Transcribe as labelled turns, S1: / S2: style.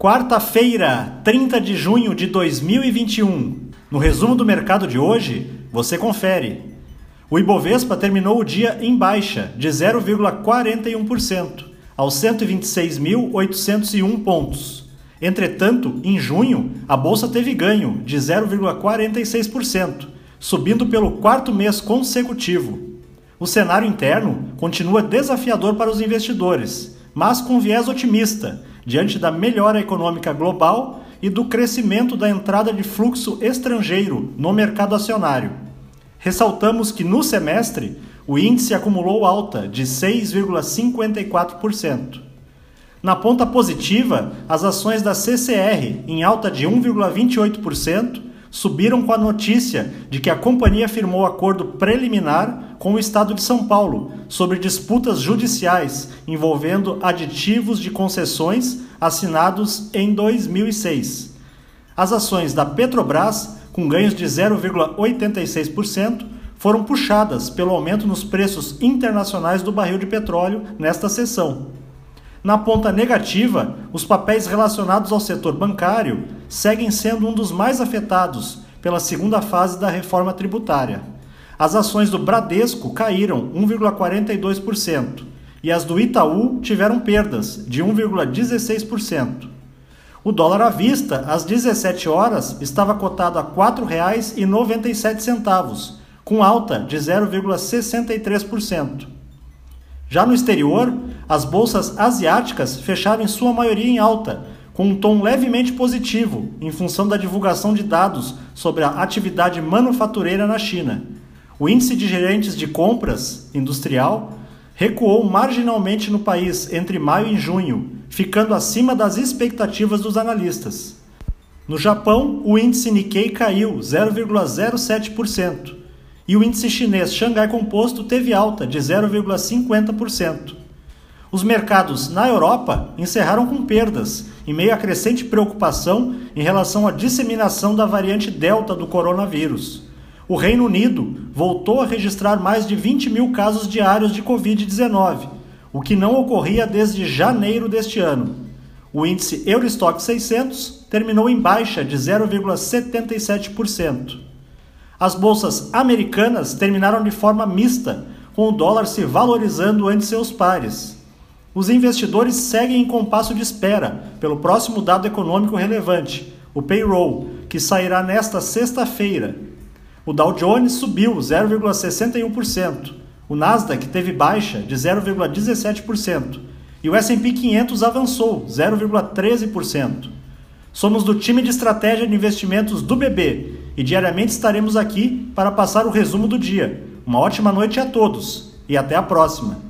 S1: Quarta-feira, 30 de junho de 2021. No resumo do mercado de hoje, você confere. O Ibovespa terminou o dia em baixa, de 0,41%, aos 126.801 pontos. Entretanto, em junho, a bolsa teve ganho de 0,46%, subindo pelo quarto mês consecutivo. O cenário interno continua desafiador para os investidores, mas com viés otimista diante da melhora econômica global e do crescimento da entrada de fluxo estrangeiro no mercado acionário. Ressaltamos que no semestre o índice acumulou alta de 6,54%. Na ponta positiva, as ações da CCR, em alta de 1,28%, subiram com a notícia de que a companhia firmou acordo preliminar com o Estado de São Paulo sobre disputas judiciais envolvendo aditivos de concessões assinados em 2006. As ações da Petrobras, com ganhos de 0,86%, foram puxadas pelo aumento nos preços internacionais do barril de petróleo nesta sessão. Na ponta negativa, os papéis relacionados ao setor bancário seguem sendo um dos mais afetados pela segunda fase da reforma tributária. As ações do Bradesco caíram 1,42% e as do Itaú tiveram perdas de 1,16%. O dólar à vista, às 17 horas, estava cotado a R$ 4,97, com alta de 0,63%. Já no exterior, as bolsas asiáticas fecharam em sua maioria em alta, com um tom levemente positivo, em função da divulgação de dados sobre a atividade manufatureira na China. O índice de gerentes de compras industrial recuou marginalmente no país entre maio e junho, ficando acima das expectativas dos analistas. No Japão, o índice Nikkei caiu 0,07% e o índice chinês Xangai Composto teve alta de 0,50%. Os mercados na Europa encerraram com perdas, em meio à crescente preocupação em relação à disseminação da variante Delta do coronavírus. O Reino Unido voltou a registrar mais de 20 mil casos diários de Covid-19, o que não ocorria desde janeiro deste ano. O índice Eurostock 600 terminou em baixa de 0,77%. As bolsas americanas terminaram de forma mista, com o dólar se valorizando ante seus pares. Os investidores seguem em compasso de espera pelo próximo dado econômico relevante, o payroll, que sairá nesta sexta-feira. O Dow Jones subiu 0,61%, o Nasdaq teve baixa de 0,17% e o S&P 500 avançou 0,13%. Somos do time de estratégia de investimentos do BB e diariamente estaremos aqui para passar o resumo do dia. Uma ótima noite a todos e até a próxima!